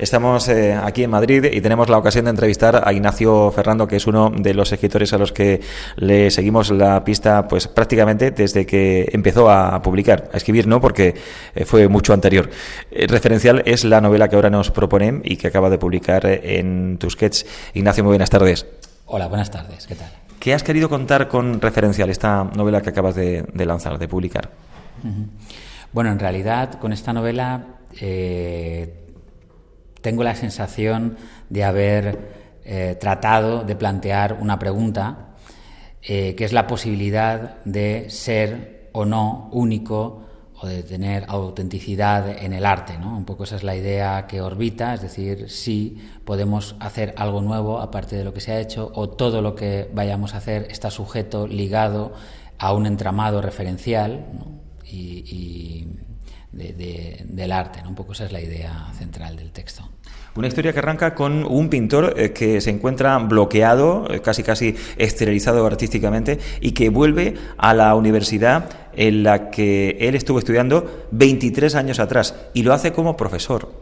Estamos eh, aquí en Madrid y tenemos la ocasión de entrevistar a Ignacio Ferrando, que es uno de los escritores a los que le seguimos la pista pues prácticamente desde que empezó a publicar, a escribir no, porque eh, fue mucho anterior. Eh, referencial es la novela que ahora nos proponen y que acaba de publicar en Tusquets. Ignacio, muy buenas tardes. Hola, buenas tardes, ¿qué tal? ¿Qué has querido contar con referencial esta novela que acabas de, lanzar, de publicar? Bueno, en realidad con esta novela tengo la sensación de haber eh, tratado de plantear una pregunta eh, que es la posibilidad de ser o no único o de tener autenticidad en el arte. ¿no? Un poco esa es la idea que orbita, es decir, si podemos hacer algo nuevo aparte de lo que se ha hecho o todo lo que vayamos a hacer está sujeto, ligado a un entramado referencial y del arte. ¿no? Un poco esa es la idea central del texto. Una historia que arranca con un pintor eh, que se encuentra bloqueado, eh, casi casi esterilizado artísticamente, y que vuelve a la universidad en la que él estuvo estudiando 23 años atrás, y lo hace como profesor.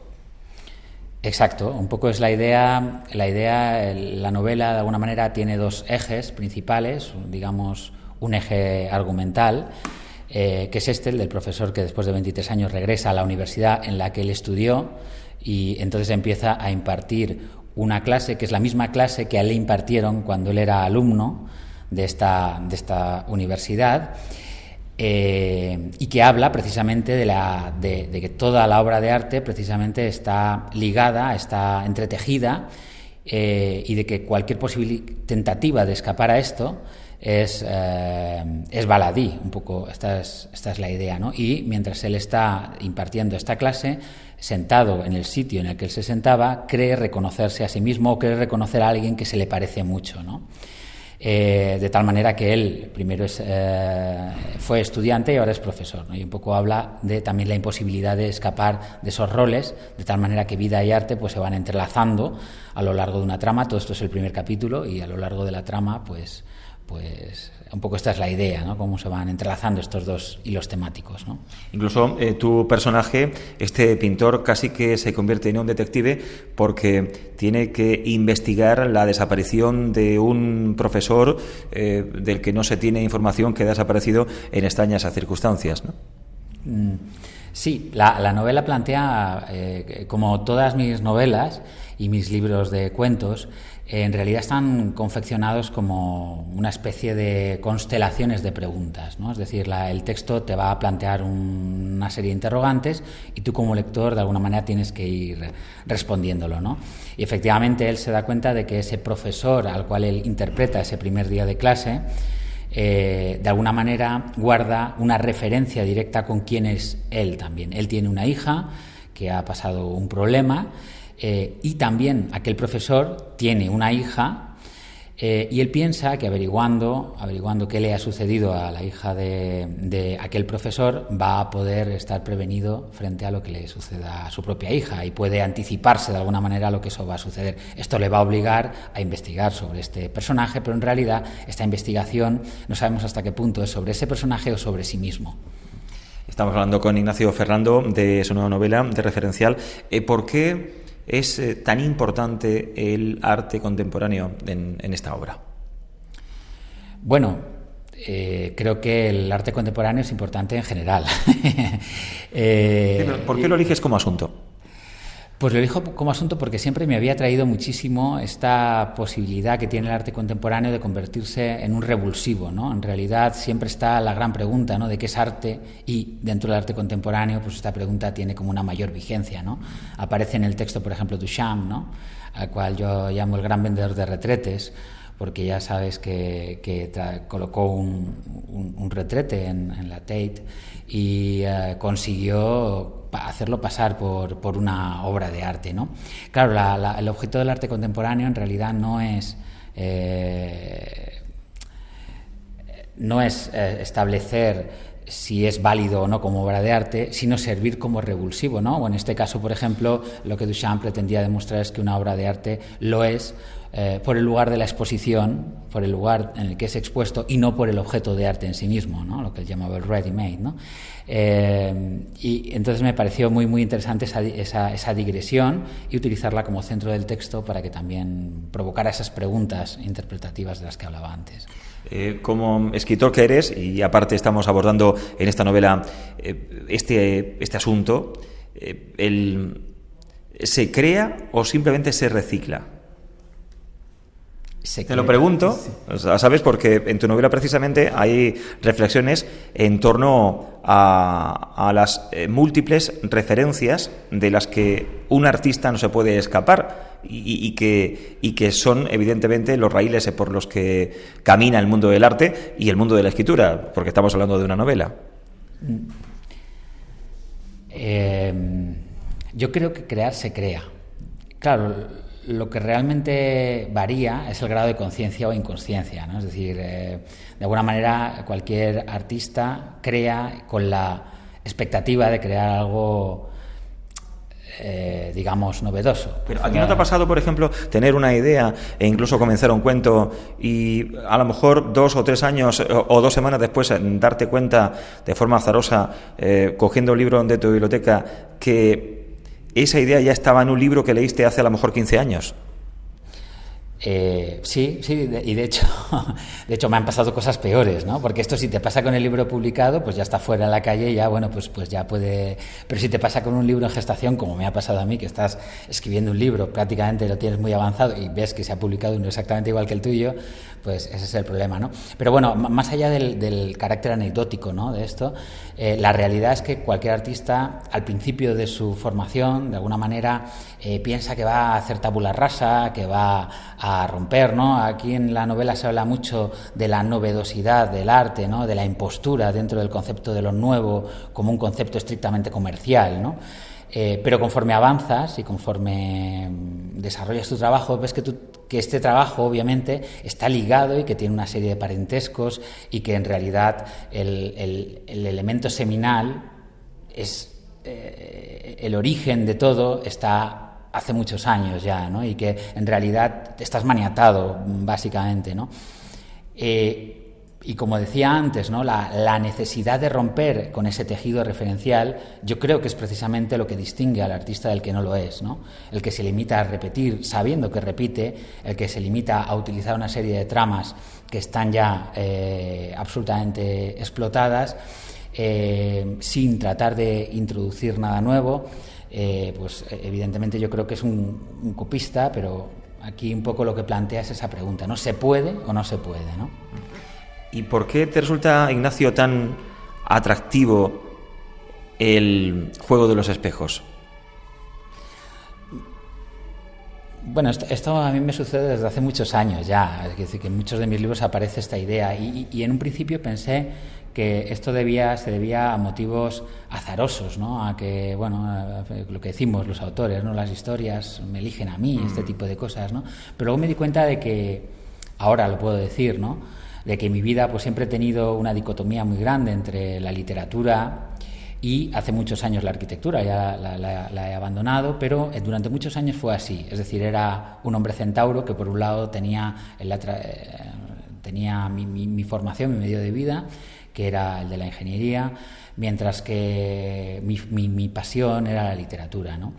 Exacto, un poco es la idea, la idea, la novela de alguna manera tiene dos ejes principales, digamos un eje argumental eh, que es este, el del profesor que después de 23 años regresa a la universidad en la que él estudió y entonces empieza a impartir una clase que es la misma clase que a él le impartieron cuando él era alumno de esta, de esta universidad. Eh, y que habla precisamente de, la, de, que toda la obra de arte precisamente está ligada, está entretejida eh, y de que cualquier posible tentativa de escapar a esto es, eh, es baladí, un poco, esta es, esta es la idea, ¿no? Y mientras él está impartiendo esta clase, sentado en el sitio en el que él se sentaba, cree reconocerse a sí mismo o cree reconocer a alguien que se le parece mucho, ¿no? Eh, de tal manera que él primero es, eh, fue estudiante y ahora es profesor. Y un poco habla de también la imposibilidad de escapar de esos roles, de tal manera que vida y arte pues, se van entrelazando a lo largo de una trama. Todo esto es el primer capítulo y a lo largo de la trama pues pues un poco esta es la idea, ¿no? Cómo se van entrelazando estos dos hilos temáticos, ¿no? Incluso eh, tu personaje, este pintor, casi que se convierte en un detective porque tiene que investigar la desaparición de un profesor eh, del que no se tiene información que ha desaparecido en extrañas circunstancias, ¿no? Mm, sí, la, novela plantea, eh, como todas mis novelas y mis libros de cuentos, en realidad están confeccionados como una especie de constelaciones de preguntas. ¿no? Es decir, el texto te va a plantear una serie de interrogantes y tú como lector de alguna manera tienes que ir respondiéndolo. ¿no? Y efectivamente él se da cuenta de que ese profesor al cual él interpreta ese primer día de clase, eh, de alguna manera guarda una referencia directa con quién es él también. Él tiene una hija que ha pasado un problema eh, y también aquel profesor tiene una hija eh, y él piensa que averiguando, averiguando qué le ha sucedido a la hija de, aquel profesor va a poder estar prevenido frente a lo que le suceda a su propia hija y puede anticiparse de alguna manera a lo que eso va a suceder. Esto le va a obligar a investigar sobre este personaje, pero en realidad esta investigación no sabemos hasta qué punto es sobre ese personaje o sobre sí mismo. Estamos hablando con Ignacio Ferrando de su nueva novela de referencial. Eh, ¿Por qué es eh, tan importante el arte contemporáneo en, esta obra? Bueno, eh, creo que el arte contemporáneo es importante en general. ¿Por qué lo eliges como asunto? Pues lo elijo como asunto porque siempre me había traído muchísimo esta posibilidad que tiene el arte contemporáneo de convertirse en un revulsivo, ¿no? En realidad siempre está la gran pregunta, ¿no? De qué es arte y dentro del arte contemporáneo, pues esta pregunta tiene como una mayor vigencia, ¿no? Aparece en el texto, por ejemplo, Duchamp, ¿no? Al cual yo llamo el gran vendedor de retretes, porque ya sabes que, colocó un, retrete en, la Tate y eh, consiguió hacerlo pasar por, una obra de arte. ¿no? Claro, el objeto del arte contemporáneo en realidad no es, eh, no es eh, establecer si es válido o no como obra de arte, sino servir como revulsivo, ¿no? O en este caso, por ejemplo, lo que Duchamp pretendía demostrar es que una obra de arte lo es eh, por el lugar de la exposición, por el lugar en el que es expuesto y no por el objeto de arte en sí mismo, ¿no? lo que él llamaba el ready-made. ¿no? Eh, y entonces me pareció muy, muy interesante esa, digresión y utilizarla como centro del texto para que también provocara esas preguntas interpretativas de las que hablaba antes. Eh, como escritor que eres, y aparte estamos abordando en esta novela este, este asunto, el, ¿se crea o simplemente se recicla? Te lo pregunto, ¿sabes? Porque en tu novela precisamente hay reflexiones en torno a, las eh, múltiples referencias de las que un artista no se puede escapar y, que, y que son evidentemente los raíles por los que camina el mundo del arte y el mundo de la escritura, porque estamos hablando de una novela. Eh, yo creo que crear se crea. Claro, lo que realmente varía es el grado de conciencia o inconsciencia, ¿no? Es decir, eh, de alguna manera cualquier artista crea con la expectativa de crear algo eh, digamos, novedoso. Pero a ti no te ha pasado, por ejemplo, tener una idea e incluso comenzar un cuento y a lo mejor dos o tres años o, dos semanas después darte cuenta de forma azarosa, eh, cogiendo un libro de tu biblioteca, que esa idea ya estaba en un libro que leíste hace a lo mejor 15 años. Eh, sí, sí, y de hecho, de hecho me han pasado cosas peores, ¿no? Porque esto si te pasa con el libro publicado, pues ya está fuera en la calle, ya bueno, pues, pues ya puede. Pero si te pasa con un libro en gestación, como me ha pasado a mí, que estás escribiendo un libro, prácticamente lo tienes muy avanzado y ves que se ha publicado uno exactamente igual que el tuyo, pues ese es el problema, ¿no? Pero bueno, más allá del, carácter anecdótico, ¿no? De esto, eh, la realidad es que cualquier artista, al principio de su formación, de alguna manera, eh, piensa que va a hacer tabula rasa, que va a romper, ¿no? Aquí en la novela se habla mucho de la novedosidad del arte, ¿no? De la impostura dentro del concepto de lo nuevo como un concepto estrictamente comercial, ¿no? Eh, pero conforme avanzas y conforme mm, desarrollas tu trabajo, ves que, que, este trabajo obviamente está ligado y que tiene una serie de parentescos y que en realidad el, elemento seminal es eh, el origen de todo está hace muchos años ya, ¿no? Y que en realidad estás maniatado, básicamente, ¿no? Eh, y como decía antes, ¿no? La, necesidad de romper con ese tejido referencial, yo creo que es precisamente lo que distingue al artista del que no lo es, ¿no? El que se limita a repetir sabiendo que repite, el que se limita a utilizar una serie de tramas que están ya eh, absolutamente explotadas, eh, sin tratar de introducir nada nuevo. Eh, pues evidentemente yo creo que es un, copista, pero aquí un poco lo que plantea es esa pregunta, ¿no? ¿Se puede o no se puede, no? ¿Y por qué te resulta, Ignacio, tan atractivo el juego de los espejos? Bueno, esto, a mí me sucede desde hace muchos años ya. Es decir, que en muchos de mis libros aparece esta idea. y en un principio pensé que esto debía, se debía a motivos azarosos, ¿no? A que, bueno, lo que decimos los autores, ¿no? Las historias me eligen a mí, este mm. tipo de cosas, ¿no? Pero luego me di cuenta de que, ahora lo puedo decir, ¿no? De que en mi vida pues siempre he tenido una dicotomía muy grande entre la literatura y hace muchos años la arquitectura, ya la, he abandonado, pero durante muchos años fue así. Es decir, era un hombre centauro que por un lado tenía, eh, tenía mi, mi formación, mi medio de vida, que era el de la ingeniería, mientras que mi, pasión era la literatura. ¿no?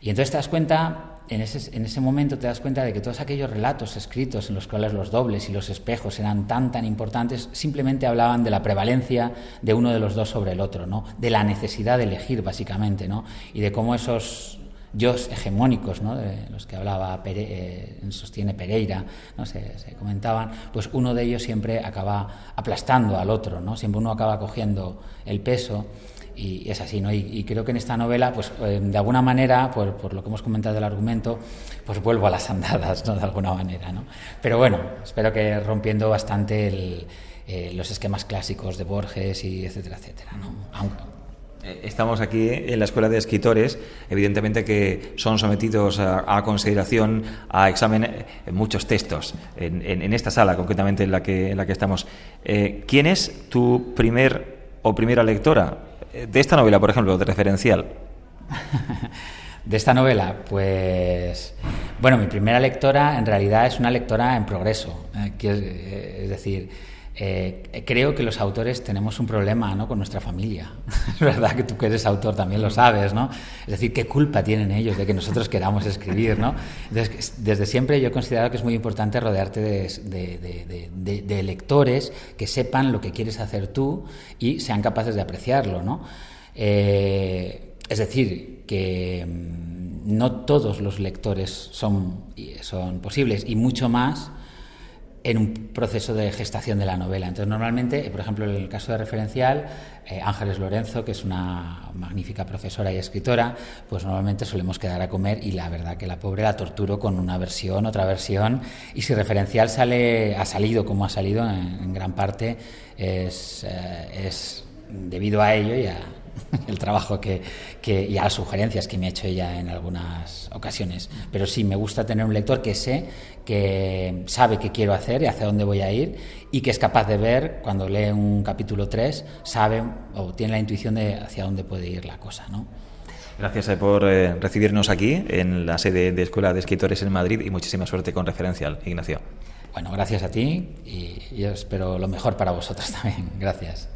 Y entonces te das cuenta, en ese, en ese momento te das cuenta de que todos aquellos relatos escritos en los cuales los dobles y los espejos eran tan, tan importantes, simplemente hablaban de la prevalencia de uno de los dos sobre el otro, ¿no? de la necesidad de elegir, básicamente, ¿no? y de cómo esos yo hegemónicos, ¿no? de los que hablaba eh, sostiene Pereira, ¿no? Se, comentaban, pues uno de ellos siempre acaba aplastando al otro, ¿no? siempre uno acaba cogiendo el peso y es así, ¿no? Y, creo que en esta novela, pues eh, de alguna manera, por, por, lo que hemos comentado del argumento, pues vuelvo a las andadas, ¿no? De alguna manera, ¿no? Pero bueno, espero que rompiendo bastante eh, los esquemas clásicos de Borges y etcétera, etcétera, ¿no? Aunque, estamos aquí en la Escuela de Escritores, evidentemente que son sometidos a, consideración, a examen, eh, muchos textos, en, esta sala concretamente en la que, en la que estamos. Eh, ¿Quién es tu primer o primera lectora de esta novela, por ejemplo, de referencial? de esta novela, pues Bueno, mi primera lectora en realidad es una lectora en progreso, eh, es decir, eh, creo que los autores tenemos un problema ¿no? con nuestra familia. es verdad que tú que eres autor también lo sabes, ¿no? Es decir, ¿qué culpa tienen ellos de que nosotros queramos escribir, ¿no? desde siempre yo he considerado que es muy importante rodearte de, lectores que sepan lo que quieres hacer tú y sean capaces de apreciarlo, ¿no? Eh, es decir, que mm, no todos los lectores son, son posibles y mucho más en un proceso de gestación de la novela. Entonces, normalmente, por ejemplo, en el caso de referencial, eh, Ángeles Lorenzo, que es una magnífica profesora y escritora, pues normalmente solemos quedar a comer y la verdad que la pobre la torturo con una versión, otra versión, y si referencial sale, ha salido como ha salido, en, gran parte es, eh, es debido a ello y a el trabajo que, y a las sugerencias que me ha hecho ella en algunas ocasiones. Pero sí, me gusta tener un lector que sé, que sabe qué quiero hacer y hacia dónde voy a ir y que es capaz de ver, cuando lee un capítulo 3, sabe o tiene la intuición de hacia dónde puede ir la cosa. ¿no? Gracias eh, por eh, recibirnos aquí en la sede de Escuela de Escritores en Madrid y muchísima suerte con Referencial, Ignacio. Bueno, gracias a ti y yo espero lo mejor para vosotros también. Gracias.